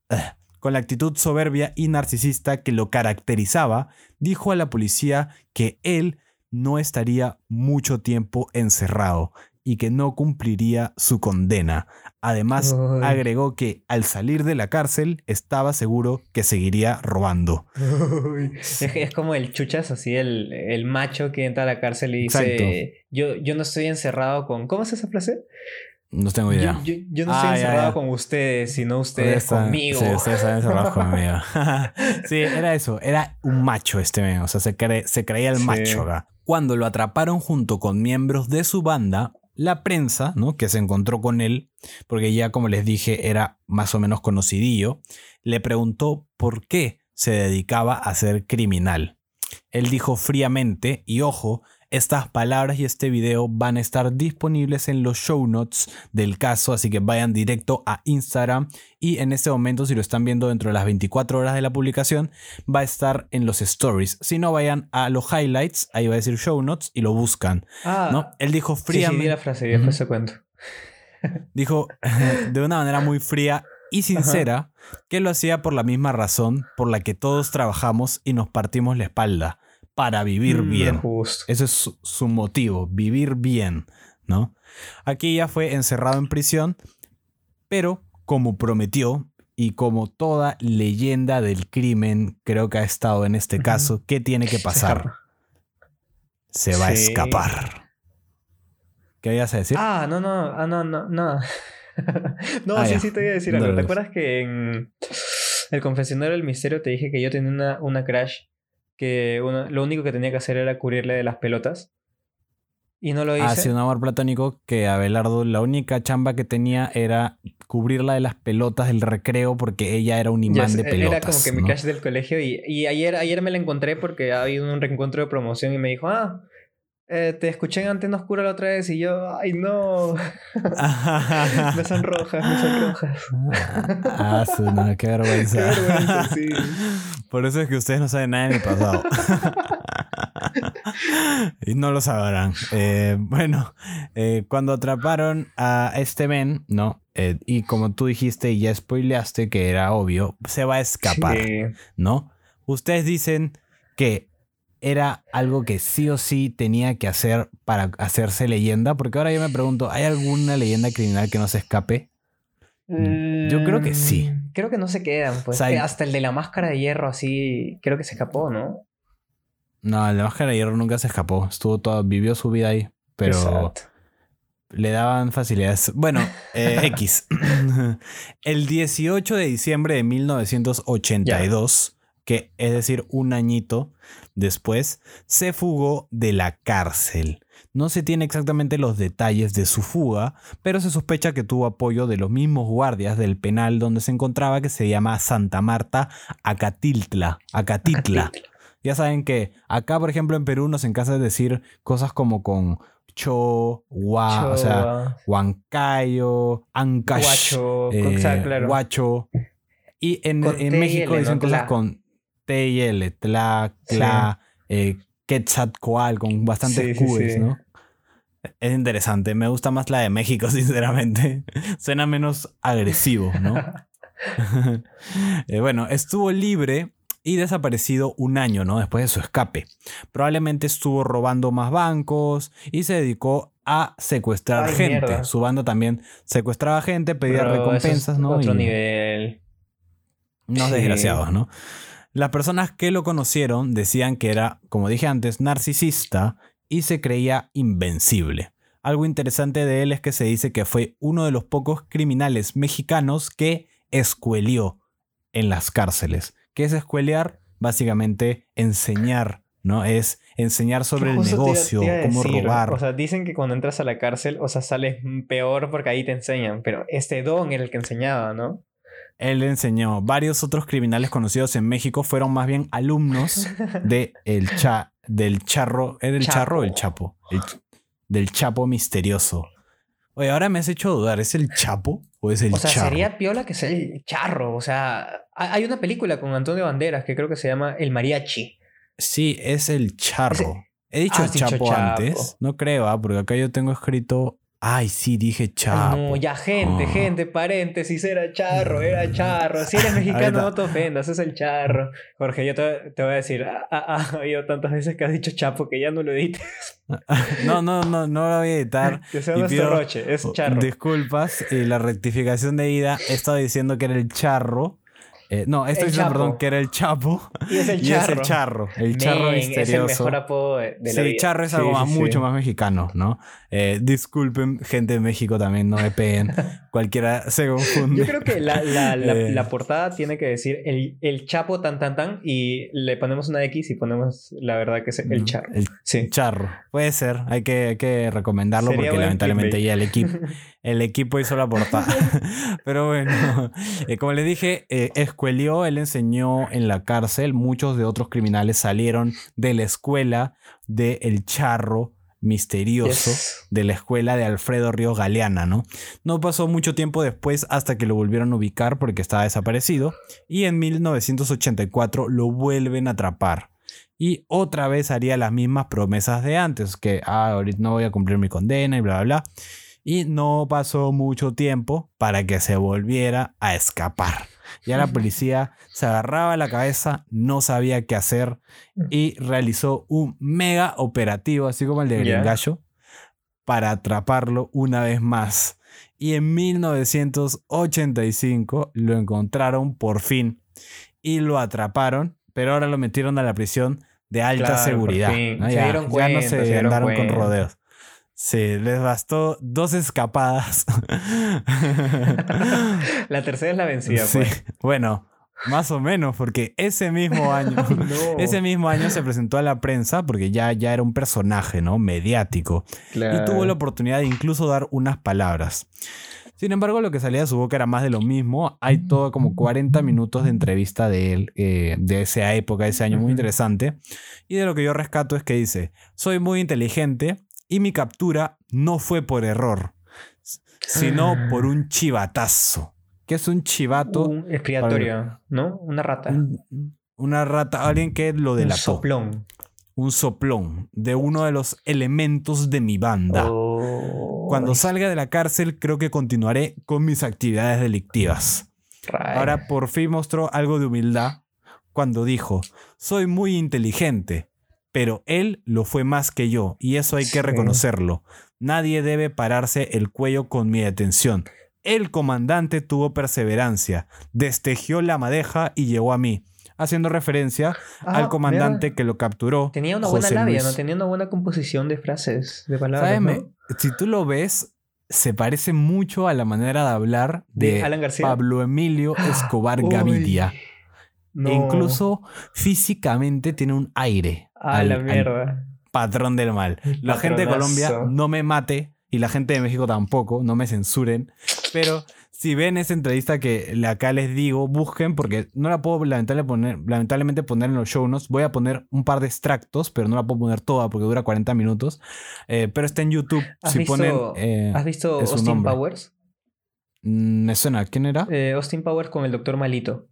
ah, con la actitud soberbia y narcisista que lo caracterizaba, dijo a la policía que él no estaría mucho tiempo encerrado y que no cumpliría su condena. Además, agregó que al salir de la cárcel estaba seguro que seguiría robando. Es, es como el chuchas, así, el, el macho que entra a la cárcel y dice: yo, yo no estoy encerrado con. ¿Cómo es esa frase? No tengo idea. Yo, yo- yo no Ah, estoy ya, encerrado ya. con ustedes, sino Ustedes ustedes están- conmigo. Sí, ustedes están encerrados conmigo. sí, era eso. Era un macho este men. O sea, se, cre- se creía el Sí. macho acá. Cuando lo atraparon junto con miembros de su banda, la prensa, ¿no? Que se encontró con él, porque ya como les dije era más o menos conocidillo, le preguntó por qué se dedicaba a ser criminal. Él dijo fríamente, y ojo, estas palabras y este video van a estar disponibles en los show notes del caso, así que vayan directo a Instagram y en este momento si lo están viendo dentro de las 24 horas de la publicación va a estar en los stories. Si no vayan a los highlights, ahí va a decir show notes y lo buscan, Ah, ¿no? Él dijo sí, sí, fríamente, di la frase y después te cuento. dijo de una manera muy fría y sincera que lo hacía por la misma razón por la que todos trabajamos y nos partimos la espalda para vivir Mm, bien. Justo. Ese es su, su motivo, vivir bien, ¿no? Aquí ya fue encerrado en prisión, pero como prometió y como toda leyenda del crimen creo que ha estado en este caso, ¿qué tiene que pasar? Se va a escapar. ¿Qué ibas a decir? Ah, no, no, ah, no, no, no. no, Ah, sí, ya. sí, te voy a decir algo. ¿Te acuerdas que en El Confesionario del Misterio te dije que yo tenía una, una crush que una- lo único que tenía que hacer era cubrirle de las pelotas? Y no lo hice. Ha sido un amor platónico que Abelardo la única chamba que tenía era cubrirla de las pelotas del recreo porque ella era un imán de pelotas. Era como que mi crush del colegio y, y ayer, ayer me la encontré porque ha habido un reencuentro de promoción y me dijo, ah, eh, te escuché en Antena Oscura la otra vez y yo, ay no, me sonrojas, me sonrojas. Ah, no, qué vergüenza. Qué vergüenza, sí. Por eso es que ustedes no saben nada de mi pasado. y no lo sabrán. Eh, bueno, eh, cuando atraparon a este men, ¿no? Eh, y como tú dijiste y ya spoileaste que era obvio, se va a escapar, Sí. ¿no? Ustedes dicen que era algo que sí o sí tenía que hacer para hacerse leyenda, porque ahora yo me pregunto, ¿hay alguna leyenda criminal que no se escape? Yo creo que sí. Creo que no se quedan, pues. Hasta el de la máscara de hierro, así, creo que se escapó, ¿no? No, el de Máscara de Hierro nunca se escapó. Estuvo todo, vivió su vida ahí. Pero Exacto. le daban facilidades. Bueno, eh, X. el 18 de diciembre de 1982, que es decir, un añito después, se fugó de la cárcel. No se tiene exactamente los detalles de su fuga, pero se sospecha que tuvo apoyo de los mismos guardias del penal donde se encontraba, que se llama Santa Marta Acatiltla. Acatitla. Ya saben que acá, por ejemplo, en Perú nos encanta decir cosas como con cho, gua, o sea, huancayo, ancash, guacho, eh, claro. guacho. Y en, y México L, dicen ¿no? cosas con T y L, tla, tla, eh, quetzalcoatl, con bastantes Sí, sí. ¿no? Es interesante, me gusta más la de México, sinceramente. Suena menos agresivo, ¿no? Eh, bueno, estuvo libre y desaparecido un año, ¿no? Después de su escape. Probablemente estuvo robando más bancos y se dedicó a secuestrar Ay, gente. mierda. Su banda también secuestraba gente, pedía Pero eso es recompensas, ¿no? Otro Y- nivel. unos desgraciados, ¿no? Las personas que lo conocieron decían que era, como dije antes, narcisista y se creía invencible. Algo interesante de él es que se dice que fue uno de los pocos criminales mexicanos que escuelió en las cárceles. ¿Qué es escuelear? básicamente enseñar, ¿no? Es enseñar sobre el Justo te iba- negocio, te iba a cómo decir, robar. O sea, dicen que cuando entras a la cárcel, o sea, sales peor porque ahí te enseñan. Pero este don era el que enseñaba, ¿no? Él enseñó. Varios otros criminales conocidos en México fueron más bien alumnos de el cha, del charro. ¿Era el charro o el chapo? El ch- del chapo misterioso. Oye, ahora me has hecho dudar. ¿Es el chapo o es el O sea, charro? sería piola que sea el charro. O sea, ha- hay una película con Antonio Banderas que creo que se llama El Mariachi. Sí, es el charro. He dicho Ah, dicho chapo. antes. No creo, ah, porque acá yo tengo escrito. Ay, sí, dije chapo. no, ya gente, Ah. gente, paréntesis, era charro, era charro. Si eres mexicano, no te ofendas, es el charro. Jorge, yo te, te voy a decir, ah, ah, ah, ha habido tantas veces que has dicho chapo que ya no lo edites. No, no, no, no lo voy a editar. Que sea nuestro roche, es charro. Disculpas, y la rectificación de ida, he estado diciendo que era el charro. Eh, no, estoy El diciendo, Chapo. perdón, que era el chapo. Y es el y charro. es el charro. El charro Men, misterioso. Es el mejor apodo de, de la sí, vida. charro es Sí, algo sí, más, sí. mucho más mexicano, ¿no? Eh, disculpen, gente de México también, no me peguen. Cualquiera se confunde. Yo creo que la, la, la, Eh. la portada tiene que decir el, el chapo tan tan tan y le ponemos una X y ponemos la verdad que es el Mm, charro. El Sí. charro. Puede ser, hay que, hay que recomendarlo Sería porque lamentablemente clickbait. ya el equipo, el equipo hizo la portada. Pero bueno, eh, como le dije, eh, escuelió, él enseñó en la cárcel, muchos de otros criminales salieron de la escuela de El Charro misterioso. Yes. de la escuela de Alfredo Ríos Galeana, ¿no? No pasó mucho tiempo después hasta que lo volvieron a ubicar porque estaba desaparecido y en 1984 lo vuelven a atrapar. Y otra vez haría las mismas promesas de antes, que ah, ahorita no voy a cumplir mi condena y bla, bla, bla. Y no pasó mucho tiempo para que se volviera a escapar. Ya la policía se agarraba la cabeza, no sabía qué hacer y realizó un mega operativo, así como el de. Gringallo, para atraparlo una vez más. Y en 1985 lo encontraron por fin y lo atraparon, pero ahora lo metieron a la prisión de alta Claro, seguridad. Se Ya, cuenta, no se se, andaron con rodeos. Sí, les bastó dos escapadas. La tercera es la vencida, Sí, pues. Bueno, más o menos, porque ese mismo año, No. ese mismo año se presentó a la prensa porque ya, ya era un personaje, ¿no? Mediático. Y tuvo la oportunidad de incluso dar unas palabras. Sin embargo, lo que salía de su boca era más de lo mismo. Hay todo como 40 minutos de entrevista de él, eh, de esa época, de ese año, muy interesante. Y de lo que yo rescato es que dice, soy muy inteligente y mi captura no fue por error, sino por un chivatazo. ¿Qué es un chivato? Un expiatorio, ¿no? Una rata. Un- una rata, alguien que lo Un delató. soplón. Un soplón de uno de los elementos de mi banda. Oh, Cuando salga de la cárcel, creo que continuaré con mis actividades delictivas. Ahora por fin mostró algo de humildad cuando dijo, soy muy inteligente, pero él lo fue más que yo, y eso hay que reconocerlo. Nadie debe pararse el cuello con mi detención. El comandante tuvo perseverancia, destejió la madeja y llegó a mí, haciendo referencia Ah, al comandante mira, que lo capturó. Tenía una buena José labia, Luis. ¿no? Tenía una buena composición de frases, de palabras. ¿Sabes? ¿no? Me- Si tú lo ves, se parece mucho a la manera de hablar de, De Alan García. Pablo Emilio Escobar no. E incluso físicamente tiene un aire A al, la mierda. patrón del mal. La gente de Colombia no me mate y la gente de México tampoco, no me censuren. Pero si ven esa entrevista que acá les digo, busquen porque no la puedo lamentable poner, lamentablemente poner en los show notes. Voy a poner un par de extractos, pero no la puedo poner toda porque dura 40 minutos. Eh, pero está en YouTube. ¿Has Si visto, ponen... eh, ¿has visto es su Austin nombre. Powers? mm, me suena, ¿quién era? Eh, Austin Powers con el doctor Malito.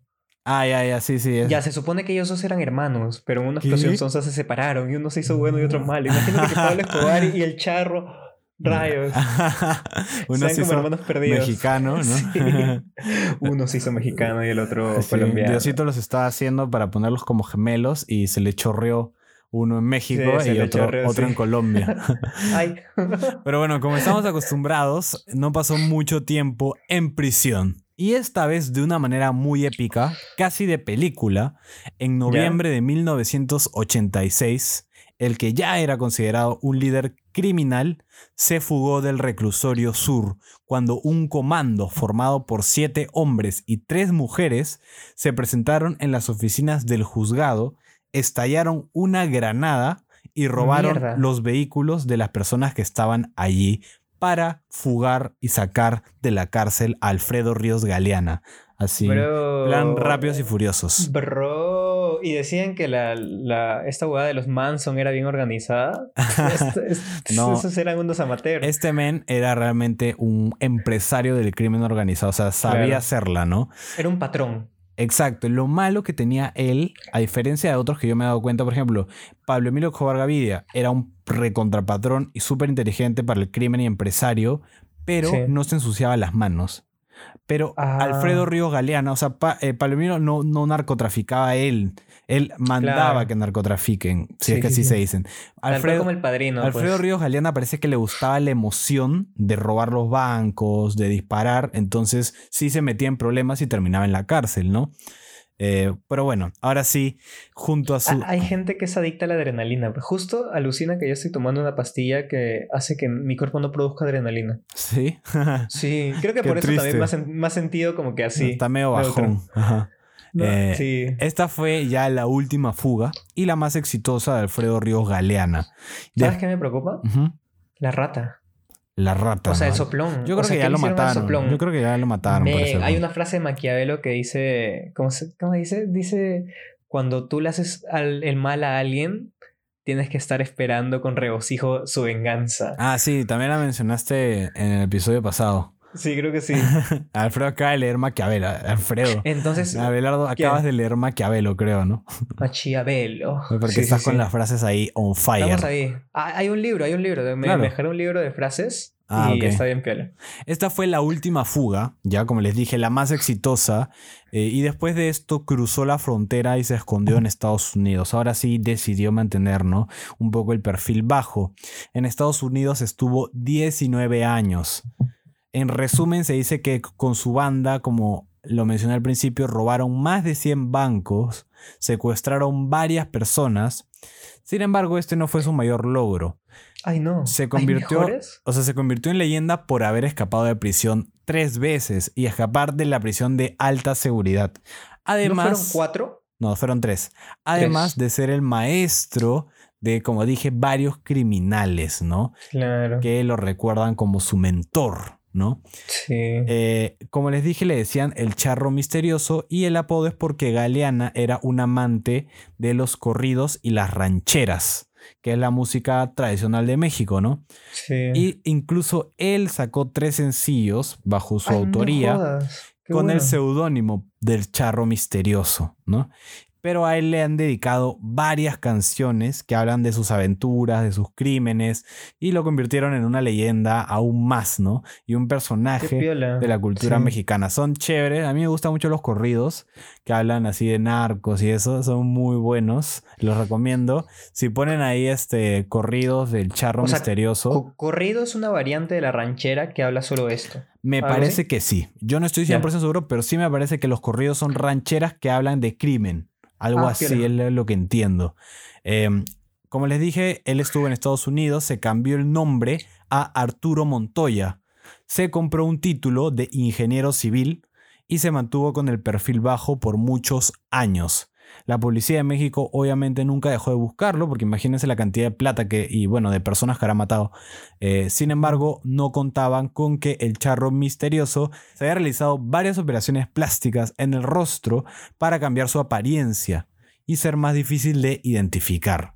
Ah, ya, ya, sí, sí. es- Ya, se supone que ellos dos eran hermanos, pero en una ¿Qué? explosión sonsa se separaron y uno se hizo bueno y otro malo. Imagínate que Pablo Escobar y el charro, rayos, Uno se como hizo hermanos perdidos. mexicano, ¿no? Sí. Uno se hizo mexicano y el otro Sí, colombiano. Diosito los estaba haciendo para ponerlos como gemelos y se le chorreó uno en México Sí, y otro, otro sí. en Colombia. Ay. Pero bueno, como estamos acostumbrados, no pasó mucho tiempo en prisión. Y esta vez de una manera muy épica, casi de película, en noviembre de 1986, el que ya era considerado un líder criminal, se fugó del reclusorio sur cuando un comando formado por siete hombres y tres mujeres se presentaron en las oficinas del juzgado, estallaron una granada y robaron Mierda. los vehículos de las personas que estaban allí para fugar y sacar de la cárcel a Alfredo Ríos Galeana. Así, Bro. plan rápidos y furiosos. Bro, y decían que la, la, esta hueá de los Manson era bien organizada. No. Esos eran unos amateurs. Este men era realmente un empresario del crimen organizado, o sea, sabía Claro. hacerla, ¿no? Era un patrón. Exacto, lo malo que tenía él, a diferencia de otros que yo me he dado cuenta, por ejemplo, Pablo Emilio Escobar Gavidia era un recontrapatrón y súper inteligente para el crimen y empresario, pero Sí. no se ensuciaba las manos. Pero Ah. Alfredo Ríos Galeana, o sea, Pa- eh, Pablo Emilio no, no narcotraficaba él, él mandaba Claro. que narcotrafiquen, si Sí, es que sí, así sí. se dicen. Alfredo, como el padrino. Alfredo pues. Ríos Galeana parece que le gustaba la emoción de robar los bancos, de disparar, entonces sí se metía en problemas y terminaba en la cárcel, ¿no? Eh, pero bueno, ahora sí, junto a su... Ah, Hay gente que es adicta a la adrenalina. Justo alucina que yo estoy tomando una pastilla que hace que mi cuerpo no produzca adrenalina. Sí, Sí, creo que Qué por eso triste. también me ha, sentido como que así. está medio bajón. Ajá. No, Eh, sí. Esta fue ya la última fuga y la más exitosa de Alfredo Ríos Galeana. ¿Sabes qué me preocupa? La rata. La rata. O sea, el soplón. Yo O creo sea, que ¿qué ya lo mataron. Yo creo que ya lo mataron. hay una frase de Maquiavelo que dice, ¿cómo, se- cómo dice? Dice, cuando tú le haces al- el mal a alguien, tienes que estar esperando con regocijo su venganza. Ah, sí, también la mencionaste en el episodio pasado. Sí, creo que sí. Alfredo acaba de leer Maquiavelo. Alfredo. Entonces, Abelardo, acabas de leer Maquiavelo, creo, ¿no? Machiavelo. Porque Sí, sí, estás con sí. las frases ahí on fire. Estamos ahí. Ah, hay un libro, hay un libro. Me, Claro. me dejaron un libro de frases Ah, y está bien piola. Esta fue la última fuga, ya como les dije, la más exitosa. eh, y después de esto cruzó la frontera y se escondió en Estados Unidos. Ahora sí decidió mantener ¿no? un poco el perfil bajo. En Estados Unidos estuvo 19 años. En resumen, se dice que con su banda, como lo mencioné al principio, robaron más de 100 bancos, secuestraron varias personas. Sin embargo, este no fue su mayor logro. Ay, no. Se ¿Hay convirtió, o sea, se convirtió en leyenda por haber escapado de prisión tres veces y escapar de la prisión de alta seguridad. ¿No Además, fueron cuatro? no, fueron tres. Además Tres. de ser el maestro de, como dije, varios criminales, ¿no? Claro. Que lo recuerdan como su mentor, ¿no? Sí. Eh, como les dije, le decían el charro misterioso y el apodo es porque Galeana era un amante de los corridos y las rancheras, que es la música tradicional de México, ¿no? sí. Y incluso él sacó tres sencillos bajo su Ay, autoría con el seudónimo del charro misterioso, ¿no? Pero a él le han dedicado varias canciones que hablan de sus aventuras, de sus crímenes, y lo convirtieron en una leyenda aún más, ¿no? Y un personaje de la cultura Sí. mexicana. Son chéveres. A mí me gustan mucho los corridos que hablan así de narcos y eso. Son muy buenos. Los recomiendo. Si ponen ahí este corridos del charro O sea, misterioso, Co- corrido es una variante de la ranchera que habla solo esto. me ¿algo parece que sí. Yo no estoy Ya. 100% seguro, pero sí me parece que los corridos son rancheras que hablan de crimen. Algo Ah, así es lo que entiendo. Eh, como les dije, él estuvo en Estados Unidos, se cambió el nombre a Arturo Montoya. Se compró un título de ingeniero civil y se mantuvo con el perfil bajo por muchos años. La policía de México obviamente nunca dejó de buscarlo, porque imagínense la cantidad de plata que, y bueno, de personas que habrá matado. Eh, sin embargo, no contaban con que el charro misterioso se había realizado varias operaciones plásticas en el rostro para cambiar su apariencia y ser más difícil de identificar.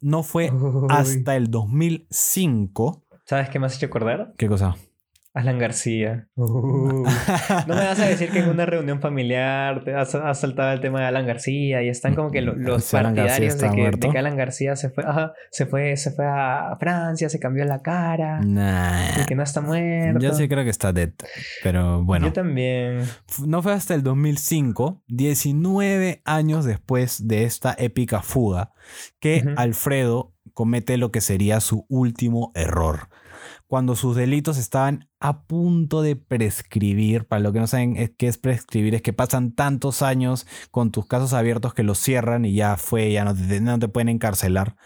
No fue Uy. hasta el 2005. ¿Sabes qué me has hecho acordar? ¿Qué cosa? Alan García. No me vas a decir que en una reunión familiar te has, has saltado el tema de Alan García y están como que lo- los partidarios de que, muerto. de que Alan García se fue, ajá, se fue, se fue a Francia, se cambió la cara Nah. y que no está muerto. Yo sí creo que está dead. Pero bueno. Yo también. No fue hasta el 2005, 19 años después de esta épica fuga, que. Alfredo comete lo que sería su último error. Cuando sus delitos estaban a punto de prescribir. Para lo que no saben es qué es prescribir, es que pasan tantos años con tus casos abiertos que los cierran y ya fue, ya no te, no te pueden encarcelar.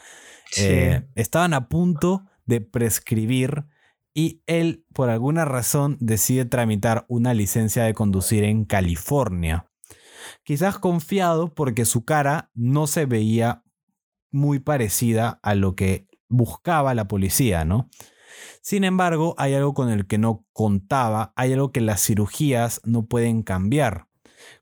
Sí. Eh, estaban a punto de prescribir y él, por alguna razón, decide tramitar una licencia de conducir en California. Quizás confiado porque su cara no se veía muy parecida a lo que buscaba la policía, ¿no? Sin embargo, hay algo con el que no contaba, hay algo que las cirugías no pueden cambiar.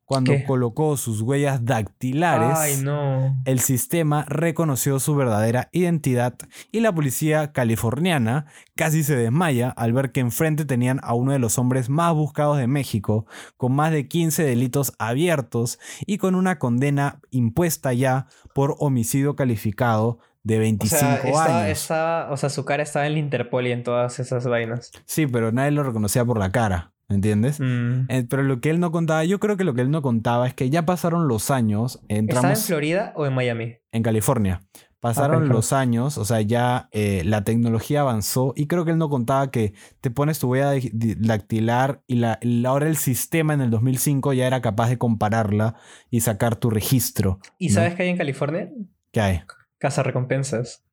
Cuando ¿Qué? colocó sus huellas dactilares, Ay, no. el sistema reconoció su verdadera identidad y la policía californiana casi se desmaya al ver que enfrente tenían a uno de los hombres más buscados de México, con más de 15 delitos abiertos y con una condena impuesta ya por homicidio calificado de O 25 sea, estaba- años. estaba- o sea, su cara estaba en el Interpol y en todas esas vainas. Sí, pero nadie lo reconocía por la cara, ¿entiendes? Mm. Eh, pero lo que él no contaba, yo creo que lo que él no contaba es que ya pasaron los años, ¿Estaba en entramos Florida o en Miami? en California. Pasaron los años, o sea, ya eh, la tecnología avanzó y creo que él no contaba que te pones tu huella dactilar y la, la- ahora el sistema en el 2005 ya era capaz de compararla y sacar tu registro. ¿Y ¿no? sabes qué hay en California? ¿Qué hay? Casa recompensas.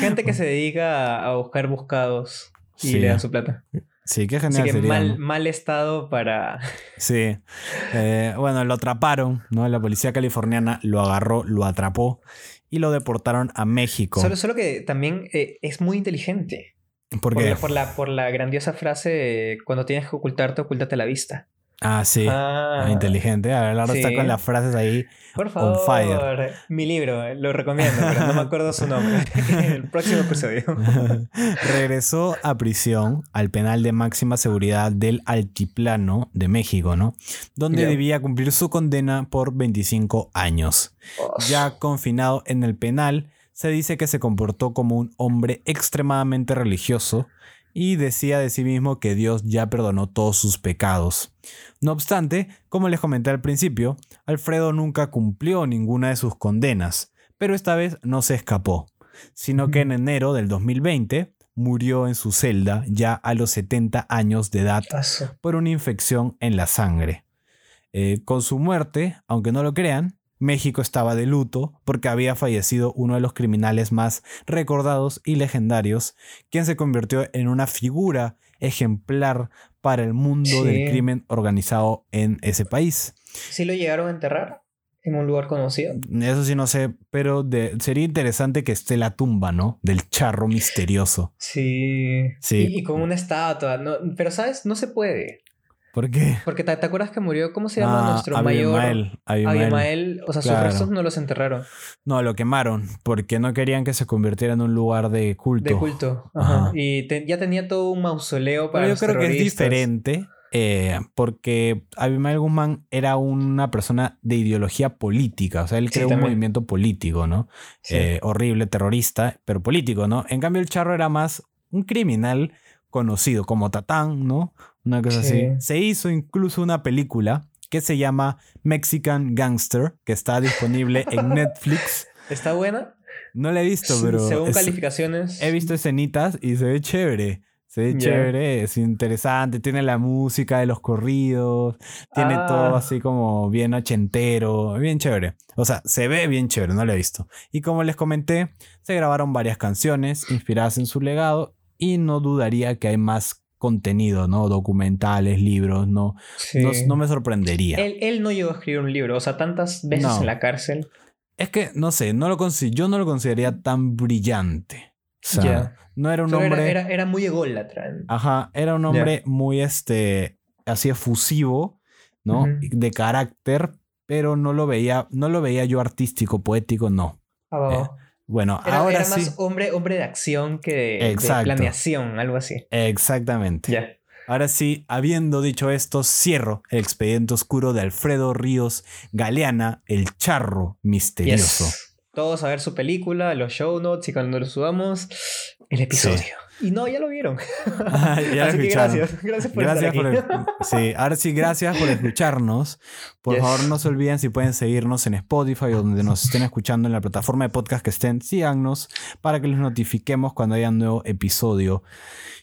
Gente que se dedica a, buscar buscados y Sí. le dan su plata. Sí, qué Así genial que sería, mal, ¿no? mal estado para... Sí. Eh, bueno, lo atraparon, ¿no? La policía californiana lo agarró, lo atrapó y lo deportaron a México. Solo, solo que también eh, es muy inteligente. ¿Por Por qué? la, por, la, por la grandiosa frase, cuando tienes que ocultarte, ocúltate la vista. Ah, sí. Ah, Ah, inteligente. Abelardo está sí. con las frases ahí. Por On favor, fire. mi libro, eh, lo recomiendo, pero no me acuerdo su nombre. El próximo episodio. Regresó a prisión al penal de máxima seguridad del Altiplano de México, ¿no? Donde debía cumplir su condena por 25 años. Ya confinado en el penal, se dice que se comportó como un hombre extremadamente religioso y decía de sí mismo que Dios ya perdonó todos sus pecados. No obstante, como les comenté al principio, Alfredo nunca cumplió ninguna de sus condenas, pero esta vez no se escapó, sino que en enero del 2020 murió en su celda ya a los 70 años de edad por una infección en la sangre. Eh, con su muerte, aunque no lo crean, México estaba de luto porque había fallecido uno de los criminales más recordados y legendarios, quien se convirtió en una figura ejemplar para el mundo Sí. del crimen organizado en ese país. ¿Sí lo llegaron a enterrar en un lugar conocido? Eso sí no sé, pero de- sería interesante que esté la tumba, ¿no? Del charro misterioso. Sí. Sí. Y, y con una estatua. No, pero, ¿sabes? No se puede. ¿Por qué? Porque ¿te, te acuerdas que murió? ¿Cómo se llama Ah, nuestro mayor? Abimael, Abimael. Abimael. O sea, sus restos no los enterraron. No, lo quemaron porque no querían que se convirtiera en un lugar de culto. De culto. Ajá. Ajá. Y te- ya tenía todo un mausoleo para Pero yo los creo que es diferente eh, porque Abimael Guzmán era una persona de ideología política, o sea, él Sí, creó un movimiento político, ¿no? Sí. Eh, horrible, terrorista, pero político, ¿no? En cambio, el charro era más un criminal conocido como Tatán, ¿no? Una cosa Sí. así. Se hizo incluso una película que se llama Mexican Gangster, que está disponible en Netflix. ¿Está buena? No la he visto, pero Según es- calificaciones. he visto escenitas y se ve chévere. Se ve chévere, es interesante, tiene la música de los corridos, tiene Ah. todo así como bien ochentero, bien chévere. O sea, se ve bien chévere, no lo he visto. Y como les comenté, se grabaron varias canciones inspiradas en su legado y no dudaría que hay más contenido, ¿no? Documentales, libros, no, Sí. no, no me sorprendería. Él, él no llegó a escribir un libro. O sea, tantas veces No. en la cárcel. Es que, no sé, no lo yo no lo consideraría tan brillante. O sea, no era un hombre... era, era, era muy ególatra. Ajá, era un hombre muy, este, así efusivo, ¿no? De carácter, pero no lo veía, no lo veía yo artístico, poético, no. Va, va. Bueno, Era, ahora era sí. más hombre, hombre de acción que de, planeación, algo así. Exactamente. Ya. Ahora sí, habiendo dicho esto, cierro el expediente oscuro de Alfredo Ríos Galeana, el charro misterioso. Yes. Todos a ver su película, los show notes y cuando lo subamos, el episodio. Y no, ya lo vieron. Ah, ya lo Así que escucharon. gracias. Gracias por Gracias estar por, aquí. sí, ahora sí, gracias por escucharnos. Por Yes. favor, no se olviden si pueden seguirnos en Spotify o donde nos estén escuchando en la plataforma de podcast que estén, síganos para que les notifiquemos cuando haya un nuevo episodio.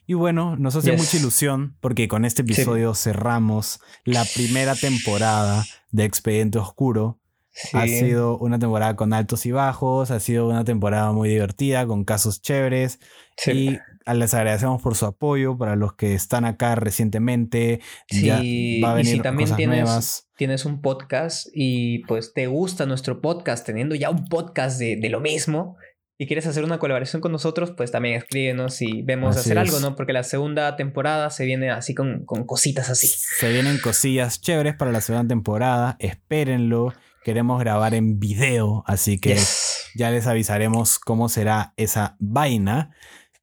Y bueno, nos hace Yes. mucha ilusión porque con este episodio cerramos la primera temporada de Expediente Oscuro. Sí. Ha sido una temporada con altos y bajos, ha sido una temporada muy divertida, con casos chéveres. Sí. Y les agradecemos por su apoyo para los que están acá recientemente. ya Sí, va a y venir si también cosas tienes, nuevas. tienes un podcast y pues te gusta nuestro podcast, teniendo ya un podcast de, de lo mismo y quieres hacer una colaboración con nosotros, pues también escríbenos y vemos Así hacer es. algo, ¿no? Porque la segunda temporada se viene así con, con cositas así. Se vienen cosillas chéveres para la segunda temporada. Espérenlo. Queremos grabar en video, así que Yes. ya les avisaremos cómo será esa vaina.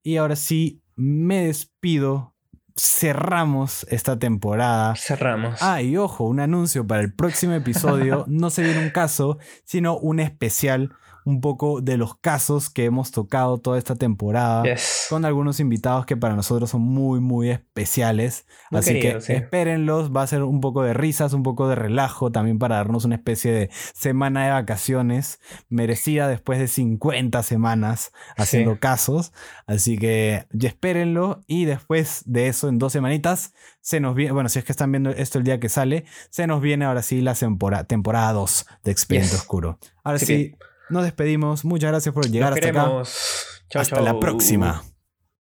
Y ahora sí, me despido. Cerramos esta temporada. Cerramos. Ah, y ojo, un anuncio para el próximo episodio. No se viene un caso, sino un especial, un poco de los casos que hemos tocado toda esta temporada. Yes. Con algunos invitados que para nosotros son muy, muy especiales. Muy Así que sí. espérenlos. Va a ser un poco de risas, un poco de relajo también para darnos una especie de semana de vacaciones merecida después de 50 semanas haciendo Sí. casos. Así que ya espérenlo. Y después de eso, en dos semanitas, se nos viene. Bueno, si es que están viendo esto el día que sale, se nos viene ahora sí la tempora- temporada 2 de Expediente Yes. Oscuro. Ahora sí, nos despedimos. Muchas gracias por llegar hasta acá. queremos. Chao, Hasta la próxima.